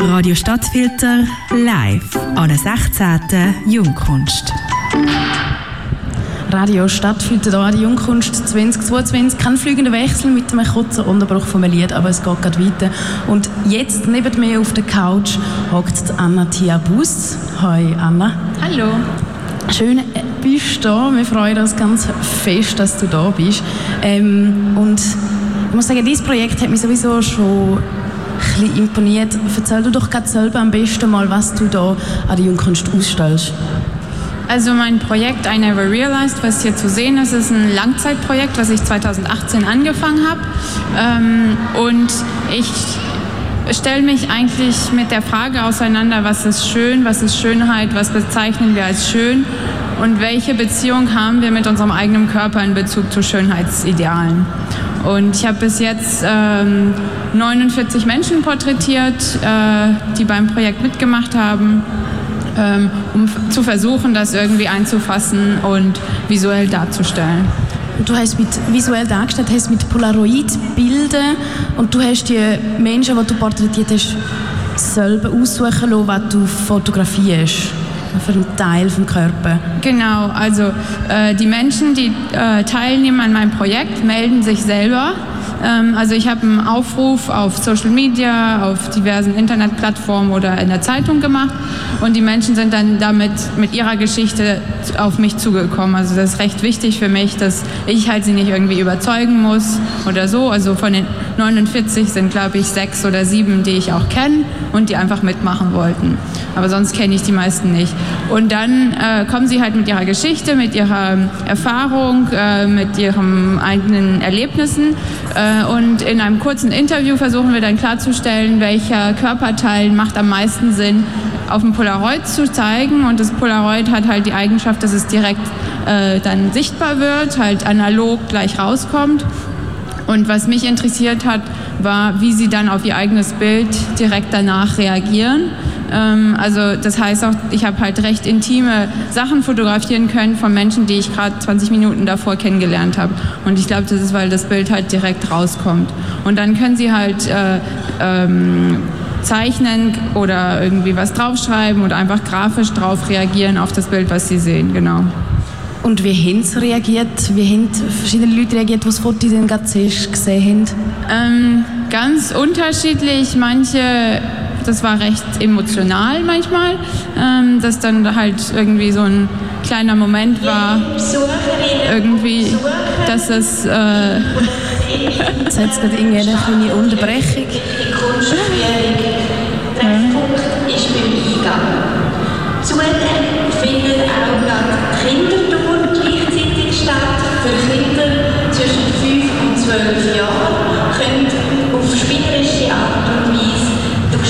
Radio Stadtfilter live an der 16. Jungkunst. Radio Stadtfilter hier an der Jungkunst 2022. Kein fliegender Wechsel mit einem kurzen Unterbruch vom Lied, aber es geht gerade weiter. Und jetzt neben mir auf der Couch hockt Anna Tiabus. Hi Anna. Hallo. Schön äh, bist du da. Wir freuen uns ganz fest, dass du da bist. Ähm, und ich muss sagen, dieses Projekt hat mich sowieso schon bisschen imponiert. Erzähl du doch gerade selber am besten mal, was du da an der Jungkunst ausstellst. Also mein Projekt I Never Realized, was hier zu sehen ist, ist ein Langzeitprojekt, was ich 2018 angefangen habe. Ähm, und ich stelle mich eigentlich mit der Frage auseinander, was ist schön, was ist Schönheit, was bezeichnen wir als schön und welche Beziehung haben wir mit unserem eigenen Körper in Bezug zu Schönheitsidealen. Und ich habe bis jetzt ähm, 49 Menschen porträtiert, äh, die beim Projekt mitgemacht haben, ähm, um zu versuchen, das irgendwie einzufassen und visuell darzustellen. Du hast mit visuell dargestellt, hast mit Polaroid-Bildern und du hast die Menschen, die du porträtiert hast, selber aussuchen lassen, was du fotografierst für einen Teil vom Körper. Genau, also äh, die Menschen, die äh, teilnehmen an meinem Projekt, melden sich selber. Ähm, also ich habe einen Aufruf auf Social Media, auf diversen Internetplattformen oder in der Zeitung gemacht und die Menschen sind dann damit mit ihrer Geschichte auf mich zugekommen. Also das ist recht wichtig für mich, dass ich halt sie nicht irgendwie überzeugen muss oder so. Also von den 49 sind glaube ich sechs oder sieben, die ich auch kenne und die einfach mitmachen wollten. Aber sonst kenne ich die meisten nicht. Und dann äh, kommen sie halt mit ihrer Geschichte, mit ihrer Erfahrung, äh, mit ihren eigenen Erlebnissen. Äh, und in einem kurzen Interview versuchen wir dann klarzustellen, welcher Körperteil macht am meisten Sinn, auf dem Polaroid zu zeigen. Und das Polaroid hat halt die Eigenschaft, dass es direkt äh, dann sichtbar wird, halt analog gleich rauskommt. Und was mich interessiert hat, war, wie sie dann auf ihr eigenes Bild direkt danach reagieren. Ähm, also das heißt auch, ich habe halt recht intime Sachen fotografieren können von Menschen, die ich gerade 20 Minuten davor kennengelernt habe. Und ich glaube, das ist, weil das Bild halt direkt rauskommt. Und dann können sie halt äh, ähm, zeichnen oder irgendwie was draufschreiben oder einfach grafisch drauf reagieren auf das Bild, was sie sehen. Genau. Und wie haben sie reagiert? Wie haben verschiedene Leute reagiert, die das Foto gesehen haben? Ähm, ganz unterschiedlich. Manche, das war recht emotional manchmal, ähm, dass dann halt irgendwie so ein kleiner Moment war, irgendwie, dass es... Äh, Jetzt hat es gerade irgendwie eine Unterbrechung.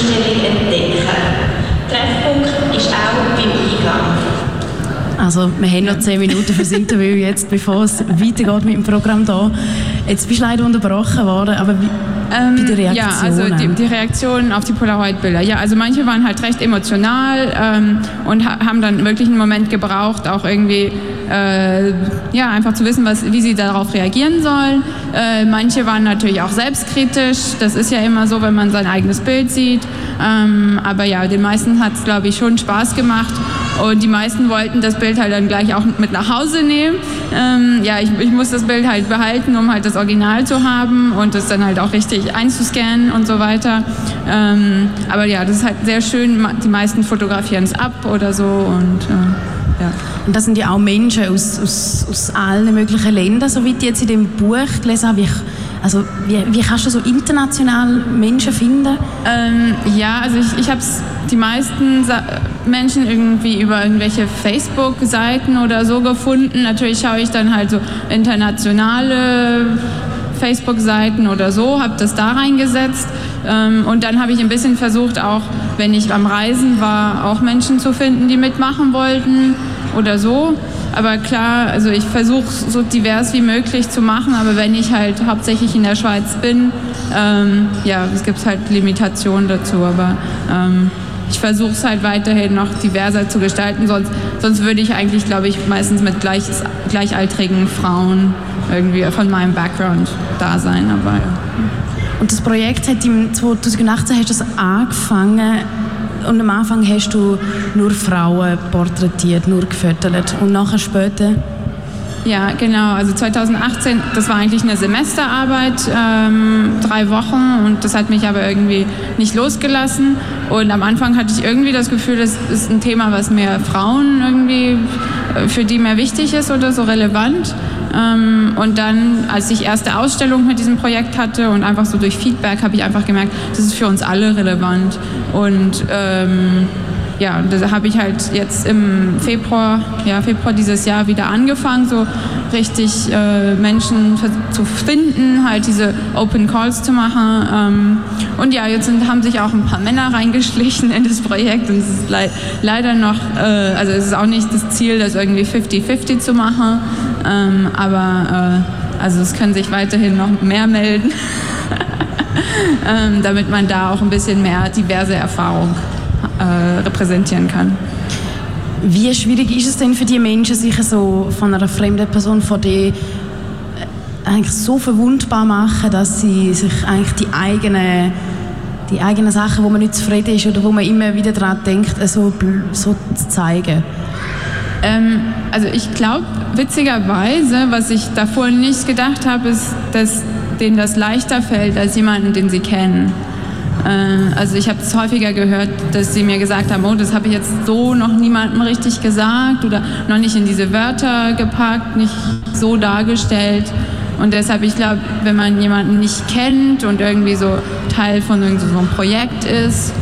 Ausstellung entdecken. Treffpunkt ist auch beim Eingang. Also wir haben noch 10 Minuten für das Interview jetzt, bevor es weitergeht mit dem Programm hier. Jetzt bist du leider unterbrochen worden, aber wie, ähm, bei den Reaktionen? Ja, also die, die Reaktionen auf die Polaroid-Bilder. Ja, also manche waren halt recht emotional ähm, und ha haben dann wirklich einen Moment gebraucht, auch irgendwie äh, ja, einfach zu wissen, was, wie sie darauf reagieren sollen. Äh, manche waren natürlich auch selbstkritisch. Das ist ja immer so, wenn man sein eigenes Bild sieht. Ähm, aber ja, den meisten hat es, glaube ich, schon Spaß gemacht. Und die meisten wollten das Bild halt dann gleich auch mit nach Hause nehmen. Ähm, ja, ich, ich, muss das Bild halt behalten, um halt das Original zu haben und das dann halt auch richtig einzuscannen und so weiter. Ähm, aber ja, das ist halt sehr schön. Die meisten fotografieren es ab oder so und äh. Und das sind ja auch Menschen aus, aus, aus allen möglichen Ländern, so wie ich jetzt in dem Buch gelesen habe. Ich also wie, wie kannst du so international Menschen finden? Ähm, ja, also ich, ich habe die meisten Sa Menschen irgendwie über irgendwelche Facebook-Seiten oder so gefunden. Natürlich schaue ich dann halt so internationale Facebook-Seiten oder so, habe das da reingesetzt. Ähm, und dann habe ich ein bisschen versucht, auch wenn ich am Reisen war, auch Menschen zu finden, die mitmachen wollten oder so. Aber klar, also ich versuche so divers wie möglich zu machen, aber wenn ich halt hauptsächlich in der Schweiz bin, ähm, ja, es gibt halt Limitationen dazu, aber ähm, ich versuche es halt weiterhin noch diverser zu gestalten, sonst, sonst würde ich eigentlich, glaube ich, meistens mit gleich, gleichaltrigen Frauen irgendwie von meinem Background da sein, aber ja. Und das Projekt hat im 2018 hast du das angefangen und am Anfang hast du nur Frauen porträtiert, nur gefüttert und nachher später ja, genau. Also 2018, das war eigentlich eine Semesterarbeit, ähm, drei Wochen und das hat mich aber irgendwie nicht losgelassen. Und am Anfang hatte ich irgendwie das Gefühl, das ist ein Thema, was mehr Frauen irgendwie, äh, für die mehr wichtig ist oder so relevant. Ähm, und dann, als ich erste Ausstellung mit diesem Projekt hatte und einfach so durch Feedback, habe ich einfach gemerkt, das ist für uns alle relevant. Und ähm, ja, da habe ich halt jetzt im Februar, ja, Februar dieses Jahr wieder angefangen, so richtig äh, Menschen zu finden, halt diese Open Calls zu machen. Ähm, und ja, jetzt sind, haben sich auch ein paar Männer reingeschlichen in das Projekt und es ist le leider noch, äh, also es ist auch nicht das Ziel, das irgendwie 50-50 zu machen, ähm, aber äh, also es können sich weiterhin noch mehr melden, ähm, damit man da auch ein bisschen mehr diverse Erfahrung äh, repräsentieren kann. Wie schwierig ist es denn für die Menschen, sich so von einer fremden Person vor die äh, eigentlich so verwundbar machen, dass sie sich eigentlich die eigenen die eigenen Sachen, wo man nicht zufrieden ist oder wo man immer wieder daran denkt, so, so zu zeigen? Ähm, also ich glaube, witzigerweise, was ich davor nicht gedacht habe, ist, dass denen das leichter fällt als jemanden, den sie kennen. Äh, also ich habe es häufiger gehört, dass sie mir gesagt haben, oh, das habe ich jetzt so noch niemandem richtig gesagt oder noch nicht in diese Wörter gepackt, nicht so dargestellt. Und deshalb, ich glaube, wenn man jemanden nicht kennt und irgendwie so Teil von so einem Projekt ist,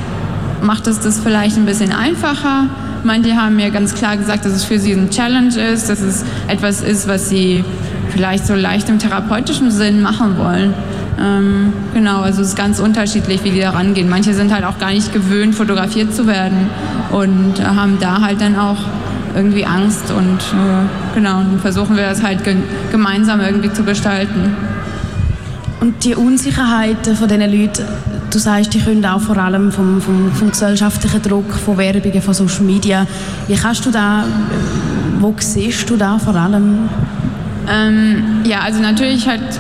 macht es das vielleicht ein bisschen einfacher. Manche haben mir ganz klar gesagt, dass es für sie ein Challenge ist, dass es etwas ist, was sie vielleicht so leicht im therapeutischen Sinn machen wollen. Ähm, genau, also es ist ganz unterschiedlich, wie die da rangehen. Manche sind halt auch gar nicht gewöhnt, fotografiert zu werden und haben da halt dann auch irgendwie Angst und äh, genau, dann versuchen wir das halt ge gemeinsam irgendwie zu gestalten. Und die Unsicherheiten von diesen Leuten, du sagst, die können auch vor allem vom, vom, vom gesellschaftlichen Druck, von Werbungen, von Social Media. Wie kannst du da, wo siehst du da vor allem? Ähm, ja, also natürlich halt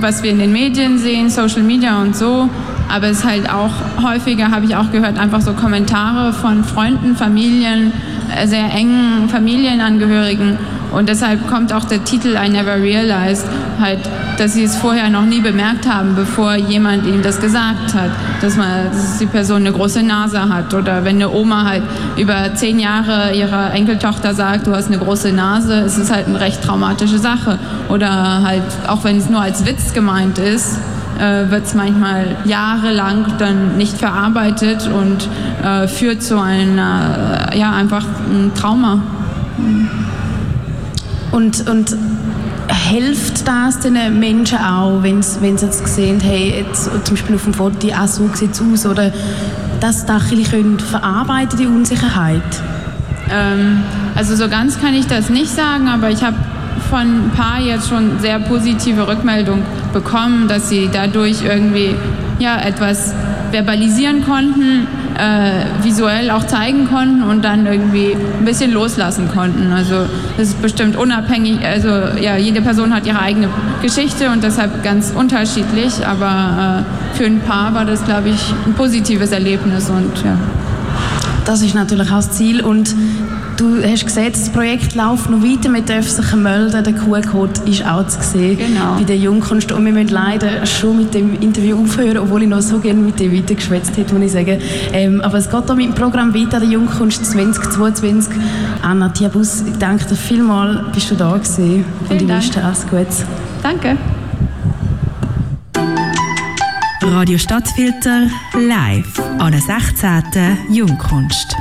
was wir in den Medien sehen, Social Media und so. Aber es halt auch häufiger, habe ich auch gehört, einfach so Kommentare von Freunden, Familien, äh, sehr engen Familienangehörigen. Und deshalb kommt auch der Titel I Never Realized, halt, dass sie es vorher noch nie bemerkt haben, bevor jemand ihnen das gesagt hat, dass, man, dass die Person eine große Nase hat. Oder wenn eine Oma halt über zehn Jahre ihrer Enkeltochter sagt, du hast eine große Nase, ist es halt eine recht traumatische Sache. Oder halt, auch wenn es nur als Witz gemeint ist, äh, wird es manchmal jahrelang dann nicht verarbeitet und äh, führt zu einer, ja, einfach ein Trauma. Und, und hilft das den Menschen auch, wenn sie jetzt sehen, hey, jetzt, zum Beispiel auf dem Foto, ah, so sieht es aus, oder dass das ein verarbeiten, die Unsicherheit? Ähm, also so ganz kann ich das nicht sagen, aber ich habe von ein paar jetzt schon sehr positive Rückmeldungen bekommen, dass sie dadurch irgendwie ja, etwas verbalisieren konnten, äh, visuell auch zeigen konnten und dann irgendwie ein bisschen loslassen konnten. Also das ist bestimmt unabhängig, also ja, jede Person hat ihre eigene Geschichte und deshalb ganz unterschiedlich, aber äh, für ein paar war das, glaube ich, ein positives Erlebnis und ja. Das ist natürlich auch das Ziel und Du hast gesehen, das Projekt läuft noch weiter, wir dürfen sich melden, der QR-Code ist auch zu sehen genau. bei der Jungkunst und wir müssen leider schon mit dem Interview aufhören, obwohl ich noch so gerne mit dir weitergeschwätzt hätte, muss ich sagen. Ähm, aber es geht hier mit dem Programm weiter, der Jungkunst 2022. Anna Tiabus, ich danke dir vielmals, bist du da gewesen Vielen und ich wünsche dir alles Gute. Danke. Radio Stadtfilter live an der 16. Jungkunst.